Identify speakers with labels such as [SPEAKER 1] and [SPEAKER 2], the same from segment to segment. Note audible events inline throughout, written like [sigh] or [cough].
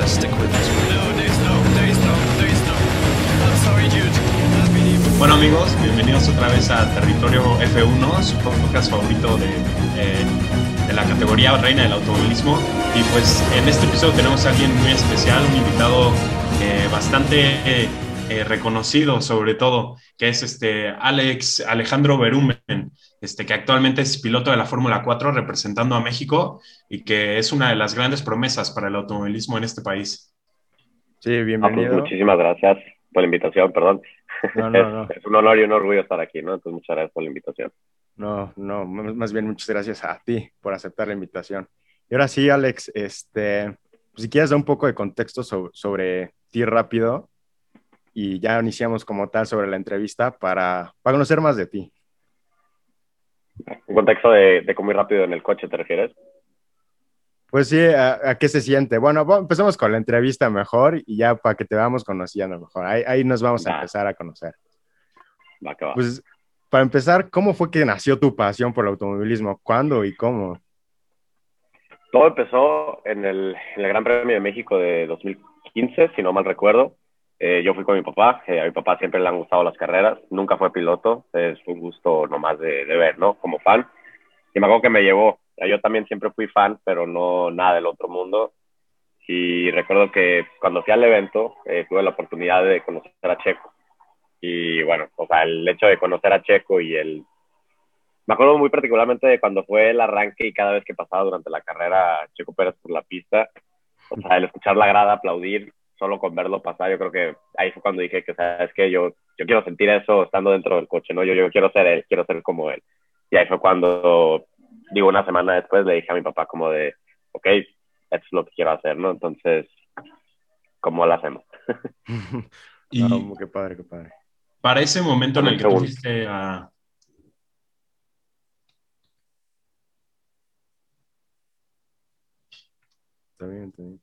[SPEAKER 1] let's stick with believe.
[SPEAKER 2] Bueno amigos, bienvenidos otra vez a Territorio F1, su podcast favorito de, eh, de la categoría reina del automovilismo. Y pues en este episodio tenemos a alguien muy especial, un invitado eh, bastante eh, reconocido sobre todo, que es este Alex Alejandro Berumen, este, que actualmente es piloto de la Fórmula 4 representando a México y que es una de las grandes promesas para el automovilismo en este país.
[SPEAKER 3] Sí,
[SPEAKER 4] Ah, pues,
[SPEAKER 3] bienvenido.
[SPEAKER 4] muchísimas gracias por la invitación, perdón.
[SPEAKER 3] No, no, no.
[SPEAKER 4] Es, [laughs] es un honor y un orgullo estar aquí, ¿no? Entonces, muchas gracias por la invitación.
[SPEAKER 3] No, no, más bien muchas gracias a ti por aceptar la invitación. Y ahora sí, Alex, este, pues, si quieres dar un poco de contexto so- sobre ti rápido y ya iniciamos como tal sobre la entrevista para, para conocer más de ti.
[SPEAKER 4] Un contexto de, de cómo ir rápido en el coche, ¿te refieres?
[SPEAKER 3] Pues sí, ¿a, a qué se siente? Bueno, va- empezamos con la entrevista mejor y ya para que te vamos conociendo mejor. Ahí, ahí nos vamos a
[SPEAKER 4] Va.
[SPEAKER 3] empezar a conocer.
[SPEAKER 4] Va que va.
[SPEAKER 3] Pues para empezar, ¿cómo fue que nació tu pasión por el automovilismo? ¿Cuándo y cómo?
[SPEAKER 4] Todo empezó en el, en el Gran Premio de México de 2015, si no mal recuerdo. Eh, yo fui con mi papá, eh, a mi papá siempre le han gustado las carreras, nunca fue piloto, es un gusto nomás de, de ver, ¿no? Como fan. Y me acuerdo que me llevó, yo también siempre fui fan, pero no nada del otro mundo. Y recuerdo que cuando fui al evento, eh, tuve la oportunidad de conocer a Checo. Y bueno, o sea, el hecho de conocer a Checo y el... Me acuerdo muy particularmente de cuando fue el arranque y cada vez que pasaba durante la carrera Checo Pérez por la pista. O sea, el escuchar la grada aplaudir solo con verlo pasar, yo creo que ahí fue cuando dije que, sabes que yo, yo quiero sentir eso estando dentro del coche, ¿no? Yo, yo quiero ser él, quiero ser como él. Y ahí fue cuando, digo, una semana después le dije a mi papá como de, ok, esto es lo que quiero hacer, ¿no? Entonces, ¿cómo lo hacemos? [laughs] [laughs]
[SPEAKER 2] Y
[SPEAKER 3] Ah, qué padre, qué padre.
[SPEAKER 2] para ese momento en el que tú fuiste a,
[SPEAKER 3] Está bien, está bien.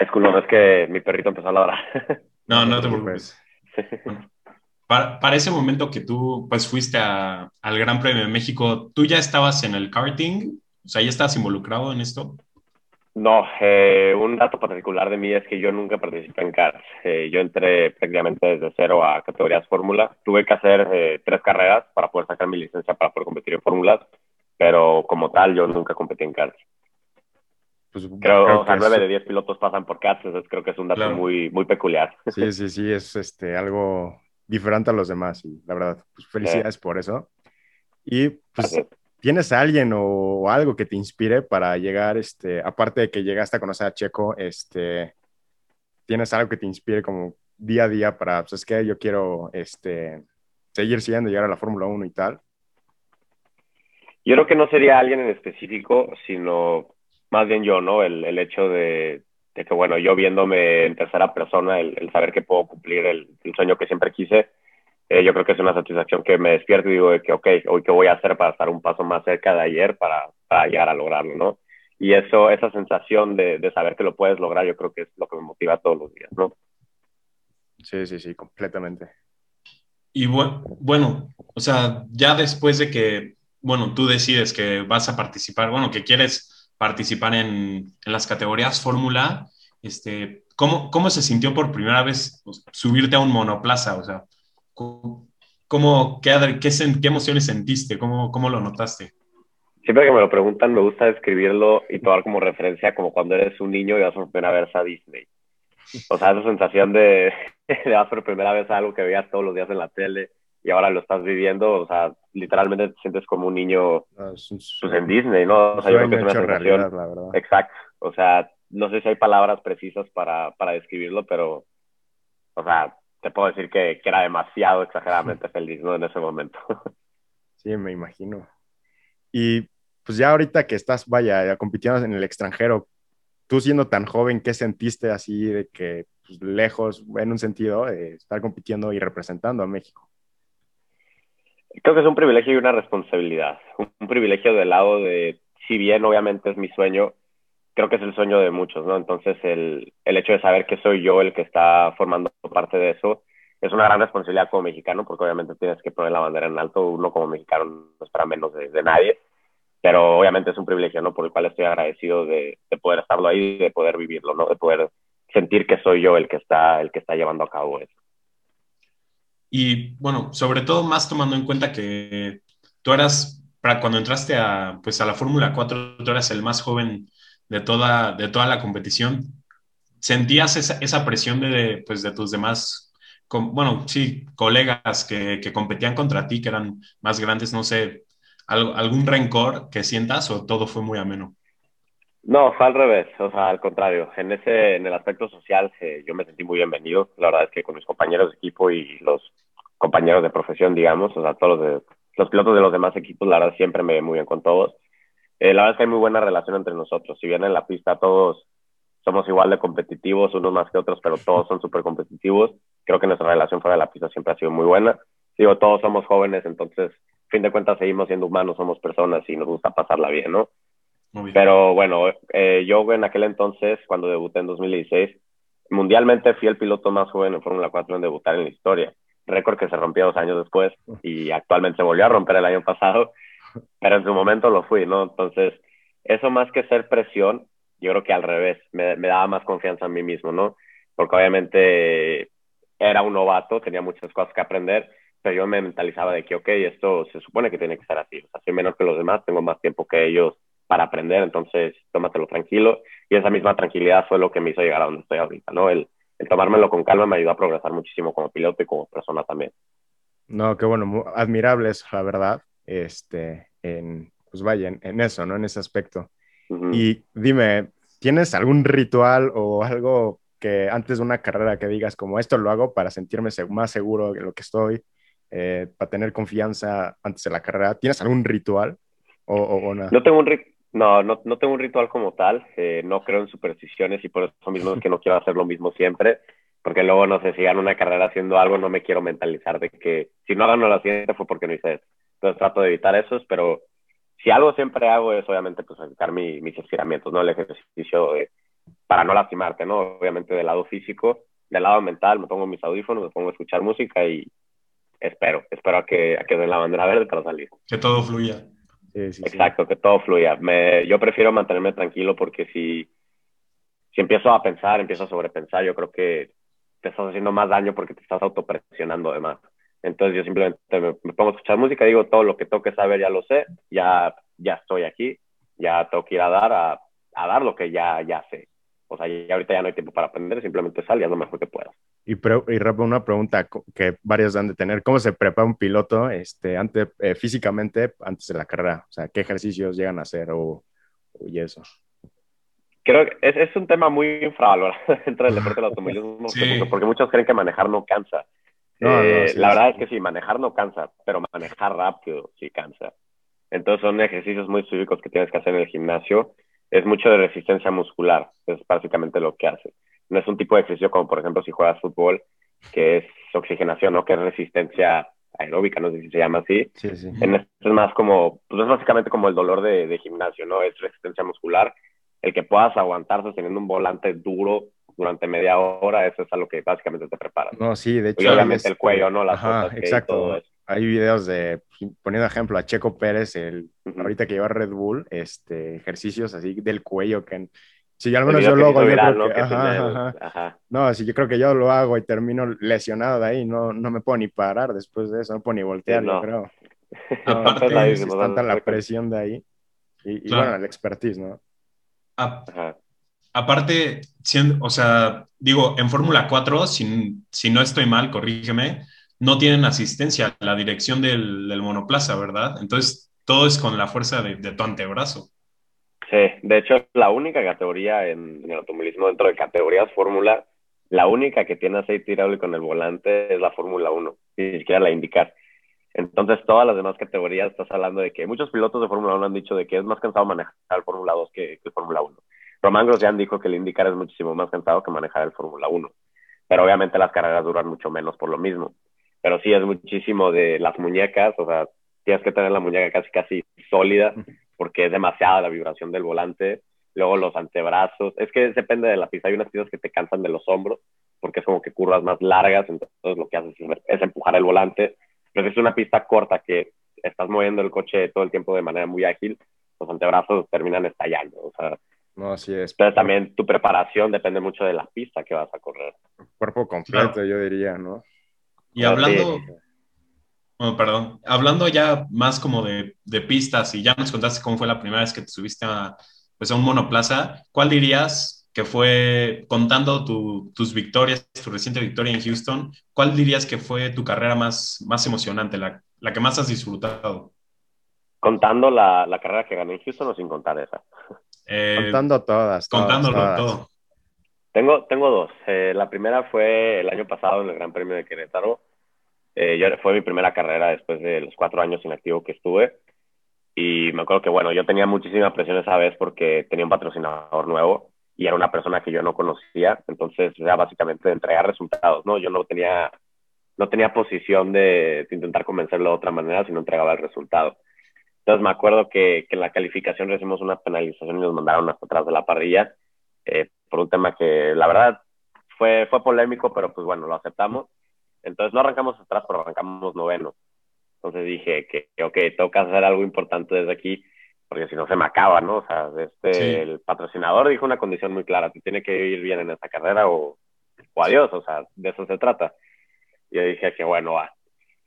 [SPEAKER 4] Disculpa, es que mi perrito empezó a ladrar. [laughs]
[SPEAKER 2] No, no te preocupes. Para, para ese momento que tú pues fuiste a- al Gran Premio de México, ¿tú ya estabas en el karting? O sea, ¿ya estabas involucrado en esto?
[SPEAKER 4] No, eh, un dato particular de mí es que yo nunca participé en cars. Eh, yo entré prácticamente desde cero a categorías fórmula. Tuve que hacer eh, tres carreras para poder sacar mi licencia para poder competir en fórmulas, pero como tal yo nunca competí en cars.
[SPEAKER 3] Pues,
[SPEAKER 4] Creo, o sea,
[SPEAKER 3] que
[SPEAKER 4] nueve
[SPEAKER 3] es-
[SPEAKER 4] de diez pilotos pasan por cars, entonces creo que es un dato
[SPEAKER 2] Claro.
[SPEAKER 4] muy, muy peculiar.
[SPEAKER 3] Sí, sí, sí, es este, algo diferente a los demás y la verdad, pues felicidades por eso. Y pues,
[SPEAKER 4] Gracias.
[SPEAKER 3] ¿tienes a alguien o, o algo que te inspire para llegar, este, aparte de que llegaste a conocer a Checo, este, ¿tienes algo que te inspire como día a día para, pues es que yo quiero, este, seguir siendo, llegar a la Fórmula 1 y tal?
[SPEAKER 4] Yo creo que no sería alguien en específico, sino más bien yo, ¿no? El, el hecho de, de que, bueno, yo viéndome en tercera persona, el, el saber que puedo cumplir el, el sueño que siempre quise, eh, yo creo que es una satisfacción que me despierto y digo de que, ok, hoy qué voy a hacer para estar un paso más cerca de ayer para, para llegar a lograrlo, ¿no? Y eso, esa sensación de, de saber que lo puedes lograr, yo creo que es lo que me motiva todos los días, ¿no?
[SPEAKER 3] Sí, sí, sí, completamente.
[SPEAKER 2] Y bu- bueno, o sea, ya después de que, bueno, tú decides que vas a participar, bueno, que quieres participar en, en las categorías Fórmula, este, ¿cómo, ¿cómo se sintió por primera vez pues, subirte a un monoplaza? O sea, ¿cómo, qué, qué, qué emociones sentiste? ¿Cómo, ¿Cómo lo notaste?
[SPEAKER 4] Siempre que me lo preguntan, me gusta describirlo y tomar como referencia como cuando eres un niño y vas por primera vez a Disney. O sea, esa sensación de, [laughs] de vas por primera vez a algo que veías todos los días en la tele y ahora lo estás viviendo, o sea, literalmente te sientes como un niño
[SPEAKER 3] un
[SPEAKER 4] pues, en Disney, ¿no? O sea, yo creo que es una sensación
[SPEAKER 3] realidad, la verdad.
[SPEAKER 4] exacto. O sea, no sé si hay palabras precisas para, para describirlo, pero, o sea, te puedo decir que, que era demasiado exageradamente [laughs] feliz, ¿no? En ese momento. [laughs]
[SPEAKER 3] Sí, me imagino. Y pues ya ahorita que estás, vaya, ya compitiendo en el extranjero, tú siendo tan joven, ¿qué sentiste así de que pues, lejos, en un sentido, de estar compitiendo y representando a México?
[SPEAKER 4] Creo que es un privilegio y una responsabilidad. Un, privilegio del lado de, si bien obviamente es mi sueño, creo que es el sueño de muchos, ¿no? Entonces, el, el hecho de saber que soy yo el que está formando parte de eso es una gran responsabilidad como mexicano, porque obviamente tienes que poner la bandera en alto. Uno como mexicano no espera menos de, de nadie, pero obviamente es un privilegio, ¿no? Por el cual estoy agradecido de, de poder estarlo ahí, de poder vivirlo, ¿no? De poder sentir que soy yo el que está, el que está llevando a cabo eso.
[SPEAKER 2] Y bueno, sobre todo más tomando en cuenta que tú eras, para cuando entraste a, pues a la Fórmula 4, tú eras el más joven de toda, de toda la competición. ¿Sentías esa, esa presión de, pues, de tus demás, bueno, sí, colegas que, competían contra ti, que eran más grandes, no sé, algún rencor que sientas o todo fue muy ameno?
[SPEAKER 4] No, fue al revés, o sea, al contrario. En ese, en el aspecto social, eh, yo me sentí muy bienvenido. La verdad es que con mis compañeros de equipo y los compañeros de profesión, digamos, o sea, todos los, de, los pilotos de los demás equipos, la verdad siempre me ve muy bien con todos. Eh, la verdad es que hay muy buena relación entre nosotros. Si bien en la pista todos somos igual de competitivos, unos más que otros, pero todos son súper competitivos, creo que nuestra relación fuera de la pista siempre ha sido muy buena. Digo, todos somos jóvenes, entonces, fin de cuentas, seguimos siendo humanos, somos personas y nos gusta pasarla bien, ¿no? Pero bueno, eh, yo en aquel entonces, cuando debuté en 2016, mundialmente fui el piloto más joven en Fórmula 4 en debutar en la historia. Récord que se rompió dos años después y actualmente se volvió a romper el año pasado, pero en su momento lo fui, ¿no? Entonces, eso más que ser presión, yo creo que al revés, me, daba más confianza en mí mismo, ¿no? Porque obviamente era un novato, tenía muchas cosas que aprender, pero yo me mentalizaba de que, ok, esto se supone que tiene que ser así, o sea, soy menor que los demás, tengo más tiempo que ellos para aprender, entonces tómatelo tranquilo. Y esa misma tranquilidad fue lo que me hizo llegar a donde estoy ahorita, ¿no? El, el tomármelo con calma me ayudó a progresar muchísimo como piloto y como persona también.
[SPEAKER 3] No, qué bueno, admirables, la verdad, este, en, pues vaya, en, eso, ¿no? En ese aspecto. Y dime, ¿tienes algún ritual o algo que antes de una carrera que digas como esto lo hago para sentirme más seguro de lo que estoy, eh, para tener confianza antes de la carrera? ¿Tienes algún ritual o, o,
[SPEAKER 4] No tengo un, no, no, no, tengo un ritual como tal, eh, no creo en supersticiones y por eso mismo es que no quiero hacer lo mismo siempre, porque luego, no sé, si gano una carrera haciendo algo, no me quiero mentalizar de que si no gano la siguiente fue porque no hice eso. Entonces trato de evitar eso, pero si algo siempre hago es obviamente pues evitar mi, mis estiramientos, ¿no? El ejercicio para no lastimarte, ¿no? Obviamente del lado físico, del lado mental, me pongo mis audífonos, me pongo a escuchar música y espero, espero a que, a que den la bandera verde para salir.
[SPEAKER 2] Que todo fluya.
[SPEAKER 4] Exacto, que todo fluya. Me, yo prefiero mantenerme tranquilo porque si, si empiezo a pensar, empiezo a sobrepensar, yo creo que te estás haciendo más daño porque te estás autopresionando además. Entonces yo simplemente me, pongo a escuchar música, digo todo lo que tengo que saber ya lo sé, ya, ya estoy aquí, ya tengo que ir a dar, a dar lo que ya, ya sé. O sea, ya ahorita ya no hay tiempo para aprender, simplemente sal y haz lo mejor que puedas.
[SPEAKER 3] Y, y una pregunta que varios han de tener. ¿Cómo se prepara un piloto este, antes, eh, físicamente antes de la carrera? O sea, ¿qué ejercicios llegan a hacer o, y eso?
[SPEAKER 4] Creo que es, es un tema muy infravalorado [laughs] dentro del deporte del [laughs] automovilismo, porque muchos creen que manejar no cansa. Eh, la verdad es que sí, manejar no cansa, pero manejar rápido sí cansa. Entonces son ejercicios muy específicos que tienes que hacer en el gimnasio. Es mucho de resistencia muscular, es básicamente lo que hace no es un tipo de ejercicio como, por ejemplo, si juegas fútbol, que es oxigenación, ¿no? Que es resistencia aeróbica, no sé si se llama así.
[SPEAKER 3] Sí, sí.
[SPEAKER 4] En esto es más como, pues es básicamente como el dolor de, de, gimnasio, ¿no? Es resistencia muscular. El que puedas aguantar sosteniendo un volante duro durante media hora, eso es a lo que básicamente te prepara.
[SPEAKER 3] No, sí, de hecho.
[SPEAKER 4] Y obviamente el cuello, ¿no? Las
[SPEAKER 3] Ajá, exacto. Hay videos de, poniendo ejemplo a Checo Pérez, el, ahorita que lleva Red Bull, este, ejercicios así del cuello que Sí, al menos yo lo hago. ¿no? ajá, No, sí, yo creo que yo lo hago y termino lesionado de ahí. No, no me puedo ni parar después de eso, no puedo ni voltear, no. yo creo. [laughs] No, es tanta la presión de ahí. Y, bueno, el expertise, ¿no?
[SPEAKER 2] aparte, siendo, o sea, digo, en Fórmula 4, si, si, no estoy mal, corrígeme, no tienen asistencia a la dirección del, monoplaza, ¿verdad? Entonces, todo es con la fuerza de, de tu antebrazo.
[SPEAKER 4] Sí, de hecho, la única categoría en, el automovilismo dentro de categorías Fórmula, la única que tiene aceite hidráulico en el volante es la Fórmula 1, ni siquiera la indicar. Entonces, todas las demás categorías, estás hablando de que muchos pilotos de Fórmula 1 han dicho de que es más cansado manejar el Fórmula 2 que, el Fórmula 1. Román Grosjean dijo que el indicar es muchísimo más cansado que manejar el Fórmula 1. Pero obviamente las carreras duran mucho menos por lo mismo. Pero sí es muchísimo de las muñecas, o sea, tienes que tener la muñeca casi casi sólida porque es demasiada la vibración del volante. Luego los antebrazos, es que depende de la pista. Hay unas pistas que te cansan de los hombros porque es como que curvas más largas, entonces lo que haces es empujar el volante. Pero si es una pista corta que estás moviendo el coche todo el tiempo de manera muy ágil, los antebrazos terminan estallando. O sea,
[SPEAKER 3] No, sí es.
[SPEAKER 4] Entonces también tu preparación depende mucho de la pista que vas a correr.
[SPEAKER 3] Cuerpo completo, yo diría, ¿no?
[SPEAKER 2] Y hablando, oh, perdón, hablando ya más como de, de, pistas y ya nos contaste cómo fue la primera vez que te subiste a, pues a un monoplaza, ¿cuál dirías que fue, contando tu, tus victorias, tu reciente victoria en Houston, cuál dirías que fue tu carrera más, más emocionante, la, la que más has disfrutado?
[SPEAKER 4] Contando la, la, carrera que gané en Houston o sin contar esa.
[SPEAKER 3] Eh, Contando todas.
[SPEAKER 2] Contándolo
[SPEAKER 3] todas.
[SPEAKER 2] todo.
[SPEAKER 4] Tengo, tengo dos. Eh, la primera fue el año pasado en el Gran Premio de Querétaro. Eh, yo, fue mi primera carrera después de los cuatro años inactivo que estuve. Y me acuerdo que, bueno, yo tenía muchísima presión esa vez porque tenía un patrocinador nuevo y era una persona que yo no conocía. Entonces, era básicamente entregar resultados, ¿no? Yo no tenía, no tenía posición de, de intentar convencerlo de otra manera, sino entregaba el resultado. Entonces, me acuerdo que, que en la calificación recibimos una penalización y nos mandaron hasta atrás de la parrilla eh, por un tema que, la verdad, fue, fue polémico, pero pues bueno, lo aceptamos. Entonces, no arrancamos atrás, pero arrancamos noveno. Entonces dije que, ok, tengo que hacer algo importante desde aquí, porque si no se me acaba, ¿no? O sea, este, sí. el patrocinador dijo una condición muy clara, te tiene que ir bien en esta carrera o, o adiós, o sea, de eso se trata. Y yo dije que bueno, va,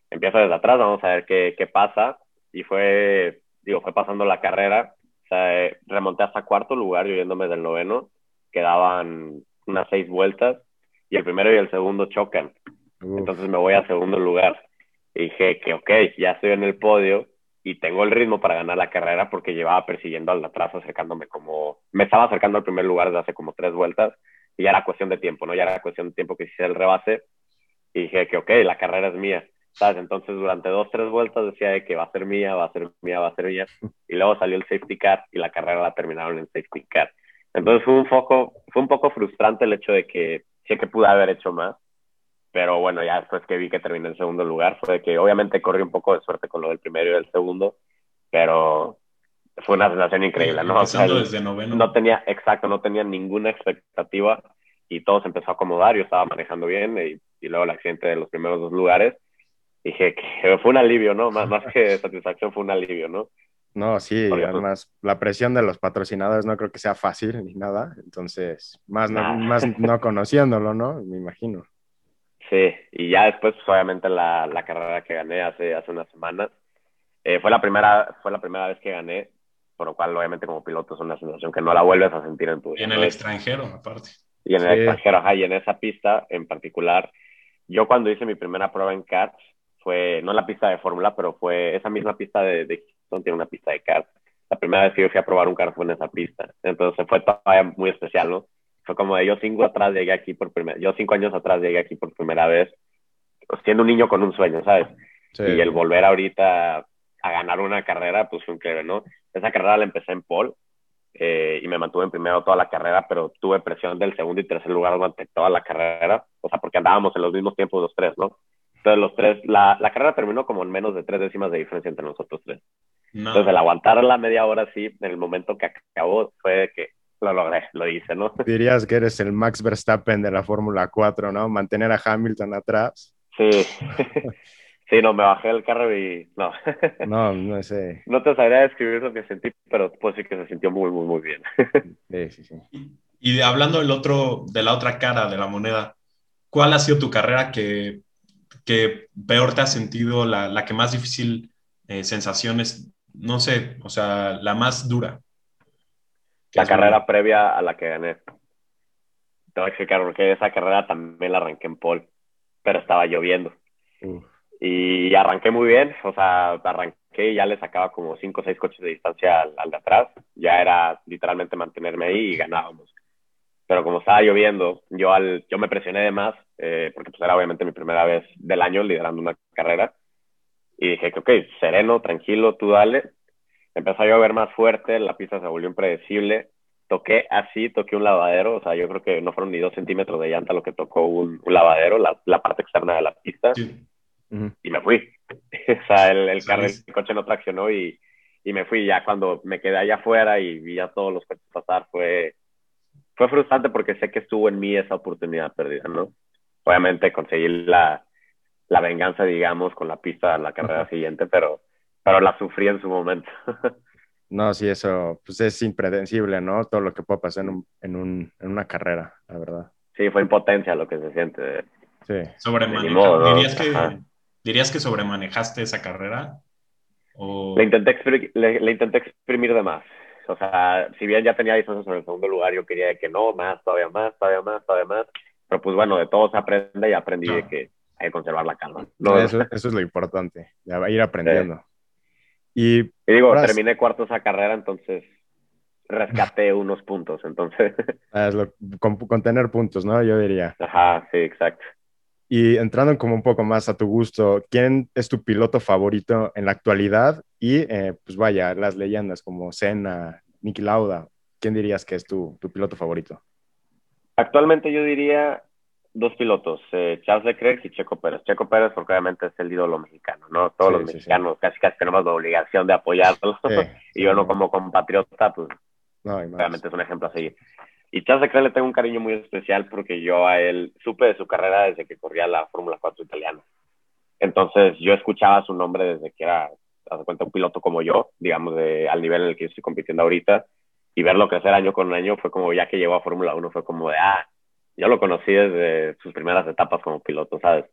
[SPEAKER 4] empiezo desde atrás, vamos a ver qué, qué pasa. Y fue, digo, fue pasando la carrera, o sea, eh, remonté hasta cuarto lugar, yo yéndome del noveno, quedaban unas seis vueltas, y el primero y el segundo chocan. Uf. Entonces me voy a segundo lugar. Y dije que, ok, ya estoy en el podio y tengo el ritmo para ganar la carrera porque llevaba persiguiendo al atrás, acercándome como, me estaba acercando al primer lugar desde hace como tres vueltas y ya era cuestión de tiempo, ¿no? Ya era cuestión de tiempo que hiciera el rebase y dije que, ok, la carrera es mía, ¿sabes? Entonces durante dos, tres vueltas decía de que va a ser mía, va a ser mía, va a ser mía y luego salió el safety car y la carrera la terminaron en safety car. Entonces fue un poco, fue un poco frustrante el hecho de que sé que pude haber hecho más, pero bueno, ya después que vi que terminé en segundo lugar, fue que obviamente corrí un poco de suerte con lo del primero y del segundo, pero fue una sensación increíble, ¿no?
[SPEAKER 2] O sea, desde noveno.
[SPEAKER 4] No tenía, exacto, no tenía ninguna expectativa y todo se empezó a acomodar, yo estaba manejando bien y, y luego el accidente de los primeros dos lugares, dije que fue un alivio, ¿no? Más, más que satisfacción fue un alivio, ¿no?
[SPEAKER 3] No, sí, Porque, además la presión de los patrocinadores no creo que sea fácil ni nada, entonces, más no, más [laughs] no conociéndolo, ¿no? Me imagino.
[SPEAKER 4] Sí, y ya después, pues, obviamente, la, la carrera que gané hace, hace unas semanas, eh, fue, la primera, fue la primera vez que gané, por lo cual, obviamente, como piloto es una sensación que no la vuelves a sentir en tu vida.
[SPEAKER 2] Y en el extranjero, aparte.
[SPEAKER 4] Y en el extranjero, ajá, y en esa pista en particular, yo cuando hice mi primera prueba en karts, fue, no en la pista de fórmula, pero fue esa misma pista de, de Houston, tiene una pista de karts. La primera vez que yo fui a probar un kart fue en esa pista. Entonces fue todavía muy especial, ¿no? fue como de yo cinco atrás llegué aquí por primera, yo cinco años atrás llegué aquí por primera vez, siendo un niño con un sueño, ¿sabes? Sí. Y el volver ahorita a ganar una carrera, pues fue increíble, ¿no? Esa carrera la empecé en pole eh, y me mantuve en primero toda la carrera, pero tuve presión del segundo y tercer lugar durante toda la carrera, o sea, porque andábamos en los mismos tiempos los tres, ¿no? Entonces los tres, la, la carrera terminó como en menos de tres décimas de diferencia entre nosotros tres. No. Entonces el aguantar la media hora así, en el momento que acabó, fue que lo logré, lo hice, ¿no? [laughs]
[SPEAKER 3] Dirías que eres el Max Verstappen de la Fórmula 4, ¿no? Mantener a Hamilton atrás.
[SPEAKER 4] Sí. [laughs] sí, no, me bajé del carro y no. [laughs]
[SPEAKER 3] no, no sé.
[SPEAKER 4] No te sabría describir lo que sentí, pero pues sí que se sintió muy, muy, muy bien.
[SPEAKER 3] sí, sí, sí.
[SPEAKER 2] Y, y hablando del otro, de la otra cara de la moneda, ¿cuál ha sido tu carrera que, que peor te ha sentido, la, la que más difícil eh, sensaciones, no sé, o sea, la más dura?
[SPEAKER 4] la carrera previa a la que gané. Te voy a explicar porque esa carrera también la arranqué en pole, pero estaba lloviendo. Uh. Y arranqué muy bien, o sea, arranqué y ya le sacaba como 5 o 6 coches de distancia al, al, de atrás. Ya era literalmente mantenerme ahí y ganábamos. Pero como estaba lloviendo, yo, al, yo me presioné de más, eh, porque pues era obviamente mi primera vez del año liderando una carrera. Y dije que, ok, sereno, tranquilo, tú dale empezó a llover más fuerte, la pista se volvió impredecible. Toqué así, toqué un lavadero, o sea, yo creo que no fueron ni dos centímetros de llanta lo que tocó un, un lavadero, la, la, parte externa de la pista, sí. uh -huh. y me fui. [laughs] o sea, el, el, carro, el coche no traccionó y, y me fui. Ya cuando me quedé allá afuera y vi a todos los coches pasar, fue, fue frustrante porque sé que estuvo en mí esa oportunidad perdida, ¿no? Obviamente conseguí la, la venganza, digamos, con la pista en la carrera siguiente, pero pero la sufrí en su momento. [laughs]
[SPEAKER 3] No, sí, eso pues es impredecible, ¿no? Todo lo que puede pasar en, un, en, un, en una carrera, la verdad.
[SPEAKER 4] Sí, fue impotencia lo que se siente.
[SPEAKER 3] Sí.
[SPEAKER 2] Sobremanejar.
[SPEAKER 4] modo, ¿no?
[SPEAKER 2] ¿Dirías, que. ¿Dirías que sobremanejaste esa carrera? O...
[SPEAKER 4] Le intenté, le, le intenté exprimir de más. O sea, si bien ya tenía distancia sobre el segundo lugar, yo quería que no, más, todavía más, todavía más, todavía más. Pero pues bueno, de todo se aprende y aprendí de
[SPEAKER 2] Claro.
[SPEAKER 4] que hay que conservar la calma. No,
[SPEAKER 3] Eso, eso es lo importante, ya va a ir aprendiendo. Y
[SPEAKER 4] Y digo,
[SPEAKER 3] Ahora-
[SPEAKER 4] terminé cuarto esa carrera, entonces rescaté [laughs] unos puntos. Entonces, [laughs]
[SPEAKER 3] ah, es lo- con, con tener puntos, ¿no? Yo diría.
[SPEAKER 4] ajá, sí, exacto.
[SPEAKER 3] Y entrando como un poco más a tu gusto, ¿quién es tu piloto favorito en la actualidad? Y eh, pues vaya, las leyendas como Senna, Niki Lauda, ¿quién dirías que es tu, tu piloto favorito?
[SPEAKER 4] Actualmente yo diría dos pilotos, eh, Charles Leclerc y Checo Pérez. Checo Pérez porque obviamente es el ídolo mexicano, ¿no? Todos
[SPEAKER 3] Sí,
[SPEAKER 4] los
[SPEAKER 3] sí,
[SPEAKER 4] mexicanos casi casi tenemos la obligación de apoyarlo. [laughs] Y yo no como compatriota, pues
[SPEAKER 3] No,
[SPEAKER 4] es un ejemplo a seguir. Y Charles Leclerc le tengo un cariño muy especial porque yo a él supe de su carrera desde que corría la Fórmula 4 italiana. Entonces yo escuchaba su nombre desde que era, haz cuenta, un piloto como yo, digamos, de, al nivel en el que yo estoy compitiendo ahorita. Y verlo crecer año con año fue como, ya que llegó a Fórmula 1, fue como de, ah, yo lo conocí desde sus primeras etapas como piloto, ¿sabes?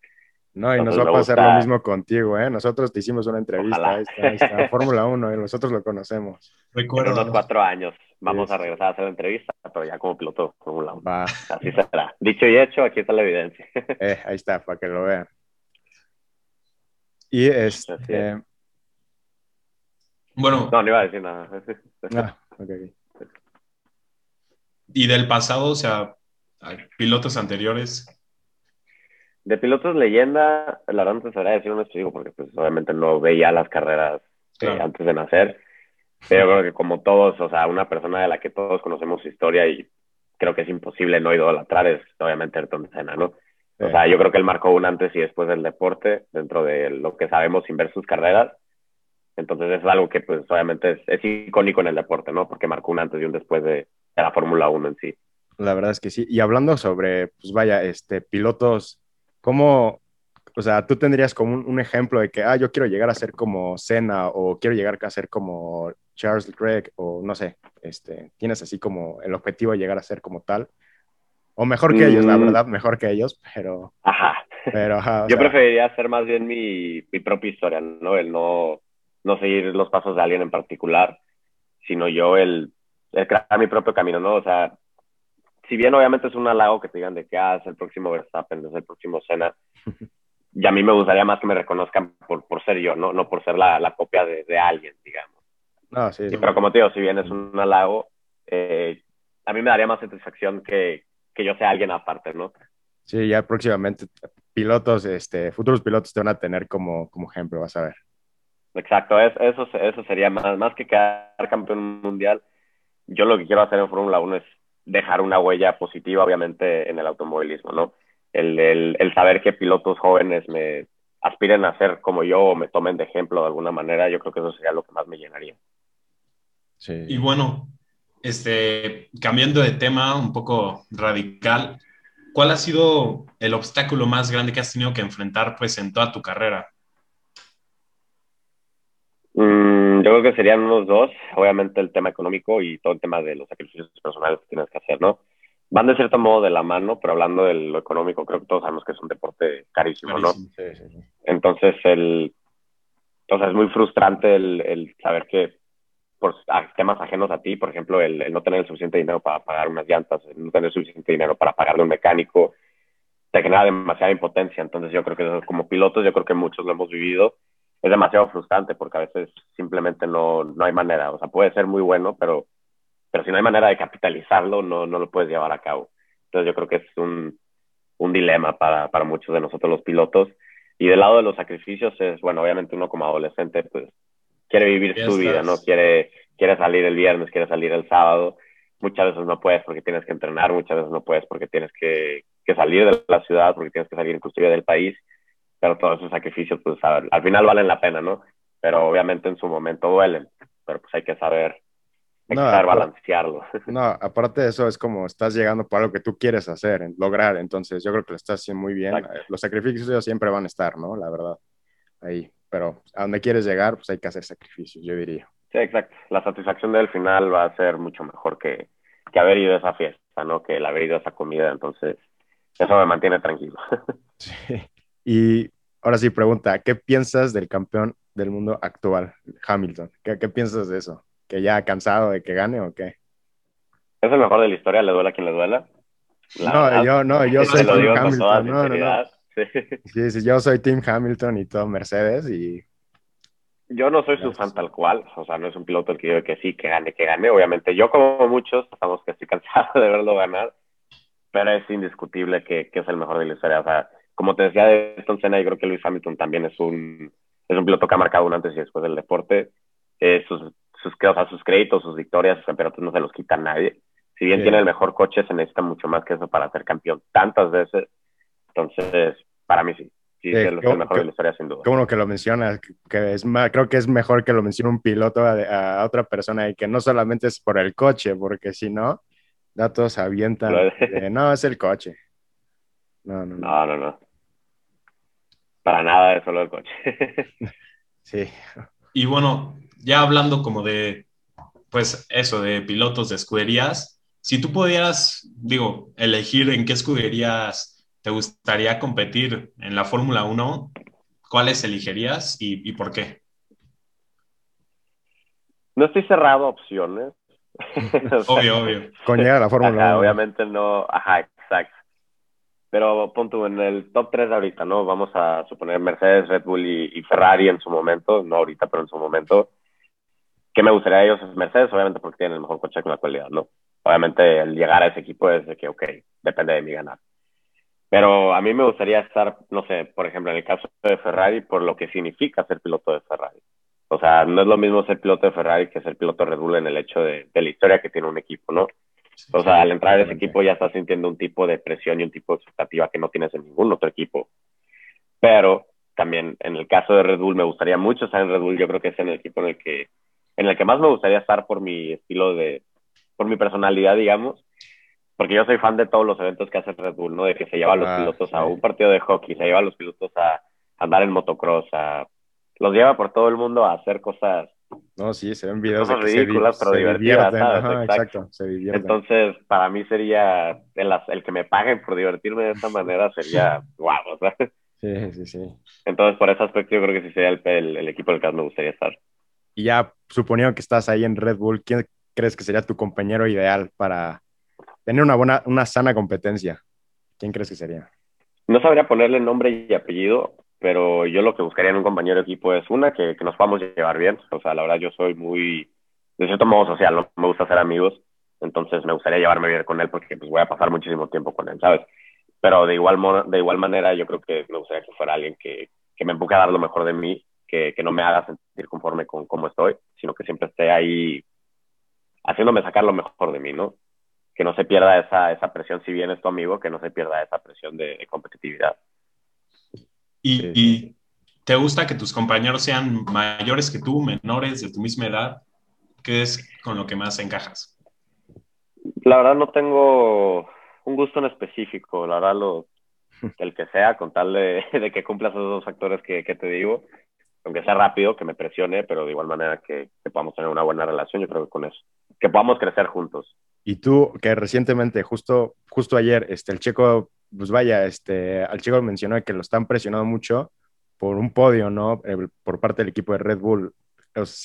[SPEAKER 3] No, y nos
[SPEAKER 4] Entonces
[SPEAKER 3] va a pasar
[SPEAKER 4] gusta-
[SPEAKER 3] lo mismo contigo, ¿eh? Nosotros te hicimos una entrevista, ahí está, ahí está, Fórmula 1, y nosotros lo conocemos.
[SPEAKER 4] En
[SPEAKER 2] Recuerdo.
[SPEAKER 4] unos cuatro años vamos
[SPEAKER 3] Sí,
[SPEAKER 4] a regresar a hacer la entrevista, pero ya como piloto de Fórmula 1.
[SPEAKER 3] Va,
[SPEAKER 4] Así será. Dicho y hecho, aquí está la evidencia.
[SPEAKER 3] eh, ahí está, para que lo vean. Y este...
[SPEAKER 4] es.
[SPEAKER 2] Bueno,
[SPEAKER 4] No, no iba a decir nada. [laughs]
[SPEAKER 3] ah, ok, ok.
[SPEAKER 2] y del pasado, o sea, pilotos anteriores.
[SPEAKER 4] De pilotos leyenda, la verdad no te decir un específico porque pues obviamente no veía las carreras eh,
[SPEAKER 2] Claro.
[SPEAKER 4] antes de nacer. Pero creo que como todos, o sea, una persona de la que todos conocemos su historia y creo que es imposible no idolatrar es obviamente Ayrton Senna, ¿no? O
[SPEAKER 3] Sí.
[SPEAKER 4] sea, yo creo que él marcó un antes y después del deporte dentro de lo que sabemos sin ver sus carreras. Entonces es algo que pues obviamente es, es icónico en el deporte, ¿no? Porque marcó un antes y un después de, de la Fórmula 1 en sí.
[SPEAKER 3] La verdad es que sí. Y hablando sobre, pues vaya, este, pilotos, ¿cómo, o sea, tú tendrías como un, un ejemplo de que, ah, yo quiero llegar a ser como Senna o quiero llegar a ser como Charles Leclerc o no sé, este, tienes así como el objetivo de llegar a ser como tal? O mejor que ellos, la
[SPEAKER 4] Mm.
[SPEAKER 3] verdad, mejor que ellos, pero,
[SPEAKER 4] Ajá.
[SPEAKER 3] pero, ajá,
[SPEAKER 4] Yo
[SPEAKER 3] sea,
[SPEAKER 4] preferiría hacer más bien mi, mi propia historia, ¿no? El no, no seguir los pasos de alguien en particular, sino yo el, el crear mi propio camino, ¿no? O sea, si bien obviamente es un halago que te digan de que ah, es el próximo Verstappen, es el próximo Senna, [laughs] y a mí me gustaría más que me reconozcan por, por ser yo, ¿no? No por ser la, la copia de, de alguien, digamos.
[SPEAKER 3] no, sí,
[SPEAKER 4] Sí, pero como te digo, si bien es un halago, eh, a mí me daría más satisfacción que, que yo sea alguien aparte, ¿no?
[SPEAKER 3] sí, ya próximamente pilotos, este, futuros pilotos te van a tener como, como ejemplo, vas a ver.
[SPEAKER 4] Exacto, es, eso, eso sería más, más que quedar campeón mundial. Yo lo que quiero hacer en Fórmula 1 es dejar una huella positiva, obviamente, en el automovilismo, ¿no? El, el, el saber que pilotos jóvenes me aspiren a ser como yo o me tomen de ejemplo de alguna manera, yo creo que eso sería lo que más me llenaría.
[SPEAKER 3] Sí.
[SPEAKER 2] Y bueno, este, cambiando de tema un poco radical, ¿cuál ha sido el obstáculo más grande que has tenido que enfrentar pues en toda tu carrera?
[SPEAKER 4] Mm, yo creo que serían unos dos, obviamente el tema económico y todo el tema de los sacrificios personales que tienes que hacer, ¿no? Van de cierto modo de la mano, pero hablando de lo económico, creo que todos sabemos que es un deporte carísimo, ¿no?
[SPEAKER 3] Sí, sí, sí.
[SPEAKER 4] Entonces, el, o sea, es muy frustrante el, el saber que por temas ajenos a ti, por ejemplo, el, el no tener el suficiente dinero para pagar unas llantas, el no tener suficiente dinero para pagarle a un mecánico, te genera demasiada impotencia. Entonces, yo creo que como pilotos, yo creo que muchos lo hemos vivido. Es demasiado frustrante porque a veces simplemente no, no hay manera. O sea, puede ser muy bueno, pero, pero si no hay manera de capitalizarlo, no, no lo puedes llevar a cabo. Entonces, yo creo que es un, un dilema para, para muchos de nosotros los pilotos. Y del lado de los sacrificios es, bueno, obviamente uno como adolescente, pues quiere vivir su vida. ¿no? Quiere, quiere salir el viernes, quiere salir el sábado. Muchas veces no puedes porque tienes que entrenar, muchas veces no puedes porque tienes que, que salir de la ciudad, porque tienes que salir inclusive del país. Pero todos esos sacrificios, pues al, al final valen la pena, ¿no? Pero obviamente en su momento duelen. Pero pues hay que saber,
[SPEAKER 3] No, pero-
[SPEAKER 4] balancearlo. [laughs]
[SPEAKER 3] No, aparte de eso, es como estás llegando por algo que tú quieres hacer, lograr. Entonces, yo creo que lo estás haciendo muy bien.
[SPEAKER 4] Exacto.
[SPEAKER 3] Los sacrificios siempre van a estar, ¿no? La verdad, ahí. Pero a donde quieres llegar, pues hay que hacer sacrificios, yo diría.
[SPEAKER 4] Sí, exacto. La satisfacción del final va a ser mucho mejor que, que haber ido a esa fiesta, ¿no? Que el haber ido a esa comida. Entonces, eso me mantiene tranquilo. [laughs]
[SPEAKER 3] Sí. Y ahora sí, pregunta, ¿qué piensas del campeón del mundo actual, Hamilton? ¿Qué, qué piensas de eso? ¿Que ya ha cansado de que gane o qué?
[SPEAKER 4] ¿Es el mejor de la historia? ¿Le duela a quien le duela? La
[SPEAKER 3] no,
[SPEAKER 4] verdad,
[SPEAKER 3] yo no, yo [laughs] soy Team Hamilton. No, no, no. [laughs]
[SPEAKER 4] Sí.
[SPEAKER 3] Sí, yo soy Team Hamilton y todo Mercedes y
[SPEAKER 4] Yo no soy su fan tal cual, o sea, no es un piloto el que digo que sí, que gane, que gane. Obviamente, yo como muchos, estamos que estoy [laughs] cansado de verlo ganar, pero es indiscutible que, que es el mejor de la historia. O sea, como te decía de Ayrton Senna, yo creo que Lewis Hamilton también es un, es un piloto que ha marcado un antes y después del deporte. Eh, sus, sus, o sea, sus créditos, sus victorias, sus campeonatos no se los quita nadie. Si bien
[SPEAKER 3] Sí.
[SPEAKER 4] tiene el mejor coche, se necesita mucho más que eso para ser campeón tantas veces. Entonces, para mí sí, sí, es el, mejor de la historia, sin duda.
[SPEAKER 3] qué bueno que lo mencionas, que- es ma- creo que es mejor que lo mencione un piloto a, a otra persona y que no solamente es por el coche, porque si no, ya todos avientan, de, no, es el coche. No, no, no.
[SPEAKER 4] No, no, no. Para nada es solo el coche. [laughs]
[SPEAKER 3] Sí,
[SPEAKER 2] Y bueno, ya hablando como de, pues eso, de pilotos de escuderías, si tú pudieras, digo, elegir en qué escuderías te gustaría competir en la Fórmula 1, ¿cuáles elegirías y, y por qué?
[SPEAKER 4] no estoy cerrado a opciones. [laughs]
[SPEAKER 2] Obvio, obvio.
[SPEAKER 3] con llegar a la Fórmula
[SPEAKER 4] ajá,
[SPEAKER 3] 1.
[SPEAKER 4] obviamente no, ajá, exacto. Pero pon tú en el top 3 de ahorita, ¿no? Vamos a suponer Mercedes, Red Bull y, y Ferrari en su momento, no ahorita, pero en su momento. ¿Qué me gustaría a ellos? Es Mercedes, obviamente porque tienen el mejor coche con la actualidad, ¿no? Obviamente el llegar a ese equipo es de que, ok, depende de mí ganar. Pero a mí me gustaría estar, no sé, por ejemplo, en el caso de Ferrari, por lo que significa ser piloto de Ferrari. O sea, no es lo mismo ser piloto de Ferrari que ser piloto de Red Bull en el hecho de, de la historia que tiene un equipo, ¿no? O sea, al entrar a ese equipo ya estás sintiendo un tipo de presión y un tipo de expectativa que no tienes en ningún otro equipo. Pero también en el caso de Red Bull me gustaría mucho estar en Red Bull. Yo creo que es en el equipo en el que en el que más me gustaría estar por mi estilo de por mi personalidad, digamos. Porque yo soy fan de todos los eventos que hace Red Bull, ¿no? De que se lleva a los
[SPEAKER 3] Ah,
[SPEAKER 4] pilotos a un partido de hockey, se lleva a los pilotos a andar en motocross, a los lleva por todo el mundo a hacer cosas
[SPEAKER 3] No, sí, se ven videos de se, di-
[SPEAKER 4] ridículas, pero
[SPEAKER 3] se
[SPEAKER 4] divertidas,
[SPEAKER 3] divierten.
[SPEAKER 4] ¿sabes?
[SPEAKER 3] Ajá,
[SPEAKER 4] Exacto.
[SPEAKER 3] exacto, se divierten.
[SPEAKER 4] Entonces, para mí sería el, el que me paguen por divertirme de esta manera sería [laughs] guau.
[SPEAKER 3] Sí, sí, sí.
[SPEAKER 4] Entonces, por ese aspecto, yo creo que sí sería el, el, el equipo del que más me gustaría estar.
[SPEAKER 3] Y ya suponiendo que estás ahí en Red Bull, ¿quién crees que sería tu compañero ideal para tener una buena, una sana competencia? ¿Quién crees que sería?
[SPEAKER 4] No sabría ponerle nombre y apellido, pero yo lo que buscaría en un compañero de equipo es una, que, que nos podamos llevar bien. O sea, la verdad, yo soy muy, de cierto modo social, ¿no? Me gusta hacer amigos, entonces me gustaría llevarme bien con él porque pues voy a pasar muchísimo tiempo con él, ¿sabes? Pero de igual, de igual manera, yo creo que me gustaría que fuera alguien que, que me empuje a dar lo mejor de mí, que, que no me haga sentir conforme con cómo estoy, sino que siempre esté ahí haciéndome sacar lo mejor de mí, ¿no? Que no se pierda esa, esa presión, si bien es tu amigo, que no se pierda esa presión de competitividad.
[SPEAKER 2] ¿Y,
[SPEAKER 3] Sí,
[SPEAKER 2] y te gusta que tus compañeros sean mayores que tú, menores, de tu misma edad? ¿Qué es con lo que más encajas?
[SPEAKER 4] La verdad no tengo un gusto en específico, la verdad lo, [laughs] el que sea, con tal de, de que cumpla esos dos factores que, que te digo, aunque sea rápido, que me presione, pero de igual manera que, que podamos tener una buena relación, yo creo que con eso, que podamos crecer juntos.
[SPEAKER 3] Y tú, que recientemente, justo, justo ayer, este, el checo, pues vaya, este, al checo mencionó que lo están presionando mucho por un podio, ¿no? Por parte del equipo de Red Bull.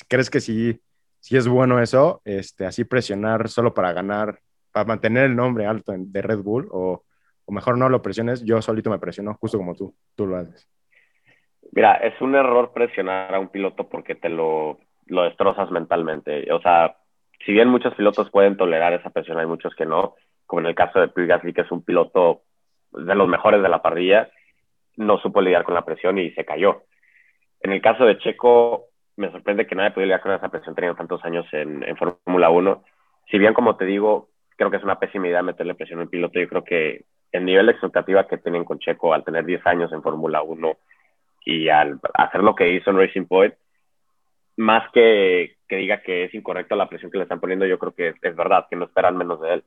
[SPEAKER 3] ¿Crees que sí, sí es bueno eso? Este, así presionar solo para ganar, para mantener el nombre alto de Red Bull, o, o mejor no lo presiones, yo solito me presiono, justo como tú, tú lo haces.
[SPEAKER 4] Mira, es un error presionar a un piloto porque te lo, lo destrozas mentalmente. O sea, si bien muchos pilotos pueden tolerar esa presión, hay muchos que no, como en el caso de Pierre Gasly, que es un piloto de los mejores de la parrilla, no supo lidiar con la presión y se cayó. En el caso de Checo, me sorprende que nadie pudiera lidiar con esa presión teniendo tantos años en, en Fórmula 1. Si bien, como te digo, creo que es una pésima idea meterle presión a un piloto, yo creo que el nivel de expectativa que tienen con Checo al tener 10 años en Fórmula 1 y al hacer lo que hizo en Racing Point, más que, que diga que es incorrecta la presión que le están poniendo, yo creo que es, es verdad, que no esperan menos de él.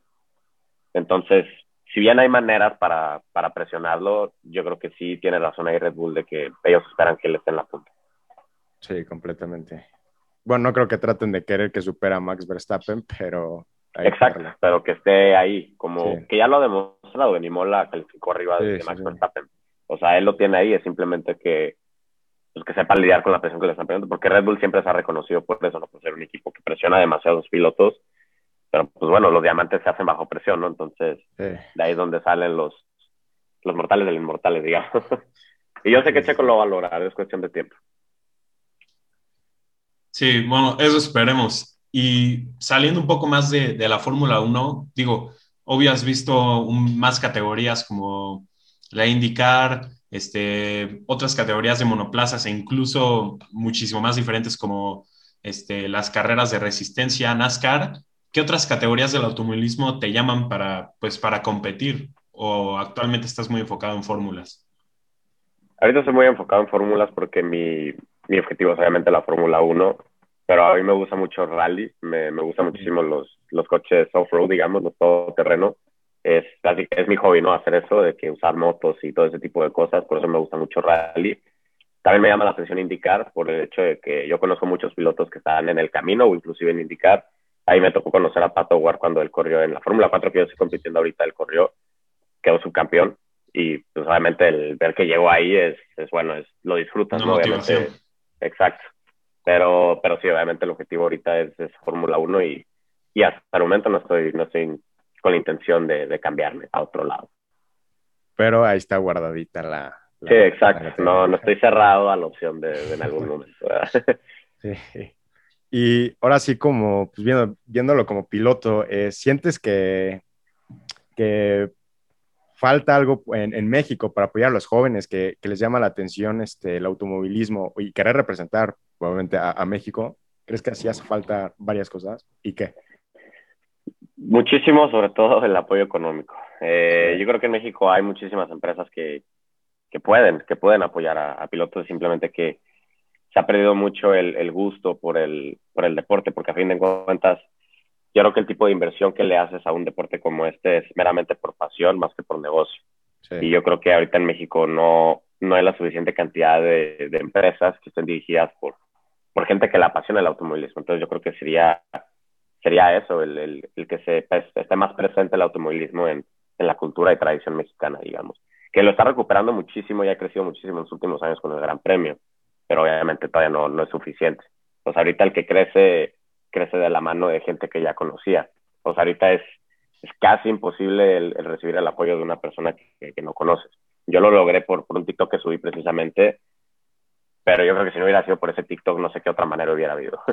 [SPEAKER 4] Entonces, si bien hay maneras para, para presionarlo, yo creo que sí tiene razón ahí Red Bull de que ellos esperan que él esté en la punta.
[SPEAKER 3] Sí, completamente. bueno, no creo que traten de querer que supera a Max Verstappen, pero...
[SPEAKER 4] Exacto, pero que esté ahí, como que ya lo ha demostrado, Benimola calificó arriba de Max Verstappen. O sea, él lo tiene ahí, es simplemente que, pues, que sepa lidiar con la presión que le están poniendo, porque Red Bull siempre se ha reconocido por eso, ¿no? por ser un equipo que presiona demasiados pilotos, pero pues bueno, los diamantes se hacen bajo presión, ¿no? Entonces, de ahí es donde salen los, los mortales de los inmortales, digamos. [laughs] y yo sé que Checo lo va a lograr, es cuestión de tiempo.
[SPEAKER 2] Sí, bueno, eso esperemos. Y saliendo un poco más de, de la Fórmula 1, digo, obvio has visto más categorías como la IndyCar, este, otras categorías de monoplazas e incluso muchísimo más diferentes como este, las carreras de resistencia, NASCAR. ¿Qué otras categorías del automovilismo te llaman para, pues, para competir? ¿O actualmente estás muy enfocado en fórmulas?
[SPEAKER 4] Ahorita estoy muy enfocado en fórmulas porque mi, mi objetivo es obviamente la Fórmula 1, pero a mí me gusta mucho rally, me, me gustan muchísimo los, los coches off-road, digamos, los todoterreno. Es, es mi hobby, ¿no? Hacer eso, de que usar motos y todo ese tipo de cosas, por eso me gusta mucho rally. También me llama la atención indicar por el hecho de que yo conozco muchos pilotos que están en el camino o inclusive en indicar. Ahí me tocó conocer a Pato Ward cuando él corrió en la Fórmula 4 que yo estoy compitiendo ahorita, él corrió, quedó subcampeón y pues obviamente el ver que llegó ahí es, es bueno, es, lo disfrutas, Obviamente, exacto. Pero, pero sí, obviamente el objetivo ahorita es, es Fórmula 1 y, y hasta el momento no estoy, no estoy con la intención de, de cambiarme a otro lado.
[SPEAKER 3] Pero ahí está guardadita la...
[SPEAKER 4] sí, exacto. no, no estoy cerrado a la opción de, en algún [laughs] momento.
[SPEAKER 3] sí. Y ahora sí, como pues viendo, viéndolo como piloto, eh, ¿sientes que, que falta algo en, México para apoyar a los jóvenes que, les llama la atención este, el automovilismo y querer representar probablemente a, México? ¿Crees que así hace falta varias cosas? ¿Y qué?
[SPEAKER 4] Muchísimo, sobre todo el apoyo económico. Eh, yo creo que en México hay muchísimas empresas que, que pueden, que pueden apoyar a, pilotos, simplemente que se ha perdido mucho el, el, gusto por el, por el deporte, porque a fin de cuentas yo creo que el tipo de inversión que le haces a un deporte como este es meramente por pasión más que por negocio. Y yo creo que ahorita en México no, no hay la suficiente cantidad de, de, empresas que estén dirigidas por, por gente que le apasiona el automovilismo. Entonces yo creo que sería, sería eso, el, el, el que se, pues, esté más presente el automovilismo en, en la cultura y tradición mexicana, digamos. Que lo está recuperando muchísimo y ha crecido muchísimo en los últimos años con el Gran Premio, pero obviamente todavía no, no es suficiente. Pues ahorita el que crece crece de la mano de gente que ya conocía. Pues ahorita es, es casi imposible el, recibir el apoyo de una persona que, que, no conoces. Yo lo logré por, por un TikTok que subí precisamente, pero yo creo que si no hubiera sido por ese TikTok, no sé qué otra manera hubiera habido. [laughs]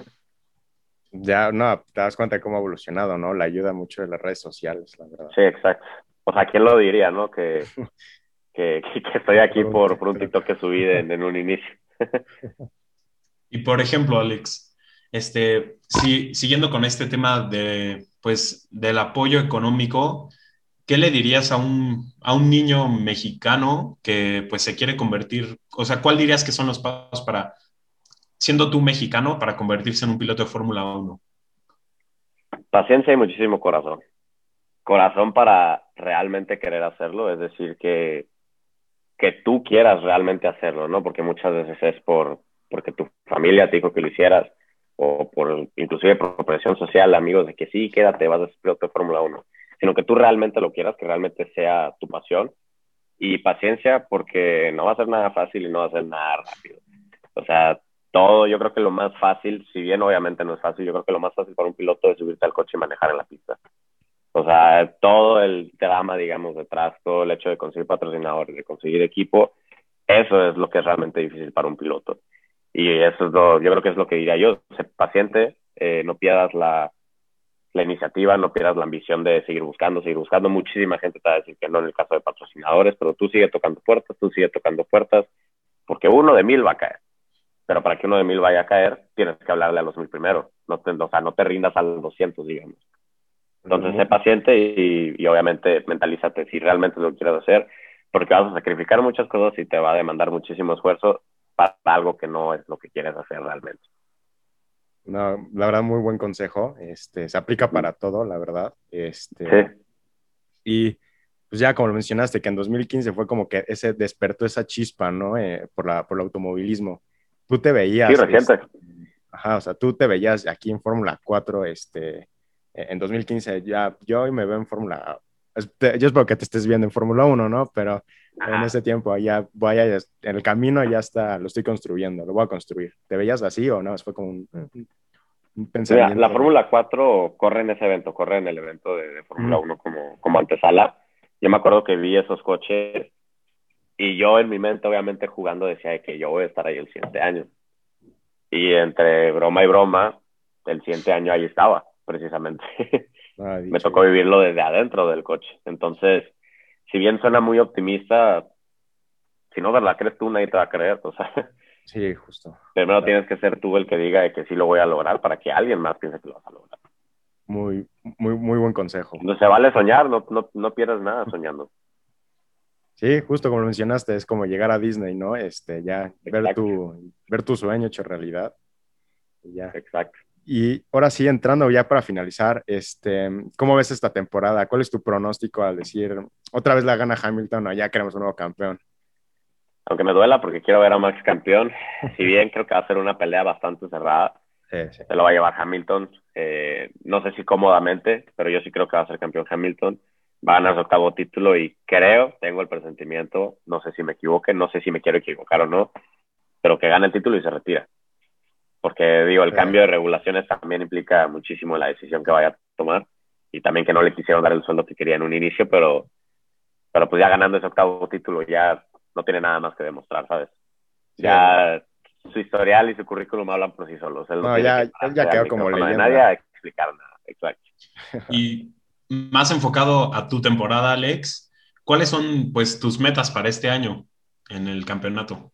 [SPEAKER 3] Ya, no, te das cuenta de cómo ha evolucionado, ¿no? La ayuda mucho de las redes sociales, la verdad.
[SPEAKER 4] Sí, exacto. O sea, ¿quién lo diría, no? Que, [laughs] que, que estoy aquí por, por un TikTok que subí en, en un inicio.
[SPEAKER 2] Y por ejemplo, Alex, este, siguiendo con este tema de, pues, del apoyo económico, ¿qué le dirías a un, a un niño mexicano que pues se quiere convertir? O sea, ¿cuál dirías que son los pasos para, siendo tú mexicano, para convertirse en un piloto de Fórmula 1?
[SPEAKER 4] Paciencia y muchísimo corazón. Corazón para realmente querer hacerlo, es decir, que, que tú quieras realmente hacerlo, ¿no? Porque muchas veces es por, porque tu familia te dijo que lo hicieras o por inclusive por presión social, amigos, de que sí, quédate, vas a ser piloto de Fórmula 1, sino que tú realmente lo quieras, que realmente sea tu pasión y paciencia porque no va a ser nada fácil y no va a ser nada rápido. O sea, todo, yo creo que lo más fácil, si bien obviamente no es fácil, yo creo que lo más fácil para un piloto es subirte al coche y manejar en la pista. O sea, todo el drama, digamos, detrás, todo el hecho de conseguir patrocinadores, de conseguir equipo, eso es lo que es realmente difícil para un piloto. Y eso es lo, yo creo que es lo que diría yo, sé paciente, eh, no pierdas la, la iniciativa, no pierdas la ambición de seguir buscando, seguir buscando. Muchísima gente te va a decir que no en el caso de patrocinadores, pero tú sigue tocando puertas, tú sigue tocando puertas, porque uno de mil va a caer. Pero para que uno de mil vaya a caer, tienes que hablarle a los mil primero. No te, o sea, no te rindas a los 200, digamos. Entonces, sé paciente y, y, obviamente mentalízate si realmente lo quieres hacer, porque vas a sacrificar muchas cosas y te va a demandar muchísimo esfuerzo para algo que no es lo que quieres hacer realmente.
[SPEAKER 3] No, la verdad, muy buen consejo. Este, se aplica para todo, la verdad. Este,
[SPEAKER 4] sí.
[SPEAKER 3] Y pues ya como lo mencionaste, que en 2015 fue como que ese despertó esa chispa, ¿no? Eh, por, la, por el automovilismo. Tú te veías.
[SPEAKER 4] Sí, reciente. Este,
[SPEAKER 3] Ajá, o sea, tú te veías aquí en Fórmula 4, este, en 2015, ya yo hoy me veo en Fórmula, yo espero que te estés viendo en Fórmula 1, ¿no? Pero en ese tiempo ya voy a, en el camino ya está, lo estoy construyendo, lo voy a construir. ¿Te veías así o no? Fue como un,
[SPEAKER 4] pensamiento. la Fórmula 4 corre en ese evento, corre en el evento de, Fórmula 1 como, como antesala. Yo me acuerdo que vi esos coches y yo en mi mente obviamente jugando decía que yo voy a estar ahí el siguiente año. Y entre broma y broma, el siguiente año ahí estaba, precisamente. [laughs] Ah, me tocó vivirlo desde adentro del coche. Entonces, si bien suena muy optimista, si no la crees tú, nadie te va a creer. O sea, [laughs]
[SPEAKER 3] sí, justo.
[SPEAKER 4] Primero tienes que ser tú el que diga que sí lo voy a lograr para que alguien más piense que lo vas a lograr.
[SPEAKER 3] Muy, muy, muy buen consejo.
[SPEAKER 4] No se vale soñar, no, no, no pierdas nada soñando.
[SPEAKER 3] Sí, justo como mencionaste, es como llegar a Disney, ¿no? Este, ya ver tu, ver tu sueño hecho realidad. ya.
[SPEAKER 4] Exacto.
[SPEAKER 3] Y ahora sí, entrando ya para finalizar, este, ¿cómo ves esta temporada? ¿Cuál es tu pronóstico al decir, otra vez la gana Hamilton o ya queremos un nuevo campeón?
[SPEAKER 4] Aunque me duela porque quiero ver a Max campeón, [laughs] si bien creo que va a ser una pelea bastante cerrada, se lo va a llevar Hamilton, eh, no sé si cómodamente, pero yo sí creo que va a ser campeón Hamilton, va a ganar su octavo título y creo, tengo el presentimiento, no sé si me equivoque, no sé si me quiero equivocar o no, pero que gane el título y se retira porque digo, el cambio de regulaciones también implica muchísimo la decisión que vaya a tomar y también que no le quisieron dar el sueldo que quería en un inicio, pero, pero pues ya ganando ese octavo título ya no tiene nada más que demostrar, ¿sabes? Ya su historial y su currículum hablan por sí solos.
[SPEAKER 3] no, ya, ya quedó como leyenda.
[SPEAKER 4] nadie a explicar nada, exacto. [laughs]
[SPEAKER 2] Y más enfocado a tu temporada, Alex, ¿cuáles son pues tus metas para este año en el campeonato?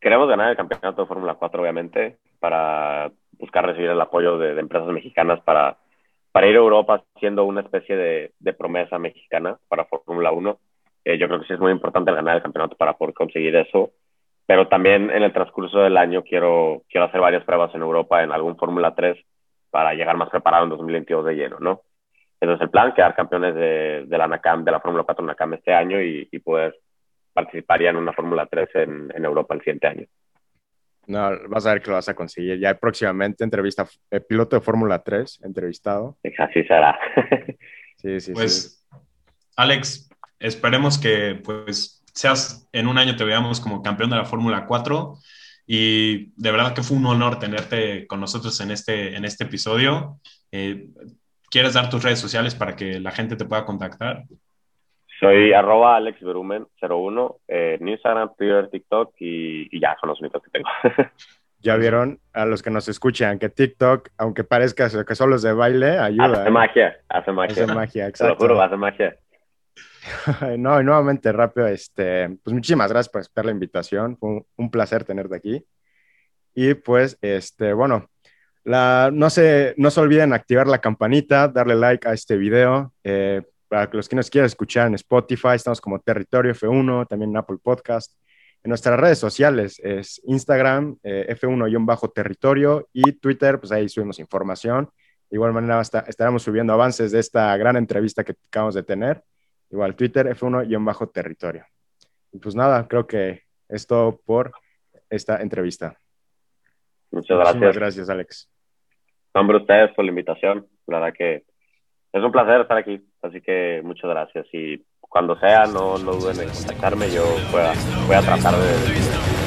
[SPEAKER 4] Queremos ganar el campeonato de Fórmula 4, obviamente, para buscar recibir el apoyo de, empresas mexicanas para, para ir a Europa siendo una especie de, de promesa mexicana para Fórmula 1. Eh, yo creo que sí es muy importante ganar el campeonato para poder conseguir eso. Pero también en el transcurso del año quiero, quiero hacer varias pruebas en Europa en algún Fórmula 3 para llegar más preparado en 2022 de lleno, ¿no? Ese es el plan, quedar campeones de, de la NACAM, de la Fórmula 4 NACAM este año y, y poder participaría en una Fórmula 3 en, en, Europa el siguiente año.
[SPEAKER 3] No, vas a ver que lo vas a conseguir. Ya próximamente entrevista, el piloto de Fórmula 3 entrevistado.
[SPEAKER 4] Así será.
[SPEAKER 3] sí, sí,
[SPEAKER 2] pues, Alex, esperemos que pues seas en un año te veamos como campeón de la Fórmula 4 y de verdad que fue un honor tenerte con nosotros en este, en este episodio. Eh, ¿Quieres dar tus redes sociales para que la gente te pueda contactar?
[SPEAKER 4] Soy arroba alexberumen01 eh, en Instagram, Twitter, TikTok y, ya son los únicos que tengo. [laughs]
[SPEAKER 3] ya vieron a los que nos escuchan que TikTok, aunque parezca que solo es de baile, ayuda.
[SPEAKER 4] Hace ¿eh? magia, hace magia.
[SPEAKER 3] Hace magia, exacto.
[SPEAKER 4] Te lo juro, hace magia. [laughs]
[SPEAKER 3] no, y nuevamente rápido, este, pues muchísimas gracias por aceptar la invitación. Fue un, placer tenerte aquí. Y pues, este, bueno, la, no, se, no se olviden activar la campanita, darle like a este video. Eh, para los que nos quieran escuchar en Spotify, estamos como Territorio F1, también en Apple Podcast. En nuestras redes sociales es Instagram, eh, F1-territorio y Twitter, pues ahí subimos información. De igual manera estaremos subiendo avances de esta gran entrevista que acabamos de tener. Igual Twitter, F1-territorio. Y pues nada, creo que es todo por esta entrevista.
[SPEAKER 4] Muchas gracias. Muchas
[SPEAKER 3] gracias, Alex.
[SPEAKER 4] Nombre ustedes por la invitación. La verdad que es un placer estar aquí, así que muchas gracias. Y cuando sea no, no duden en contactarme, yo voy a, voy a tratar de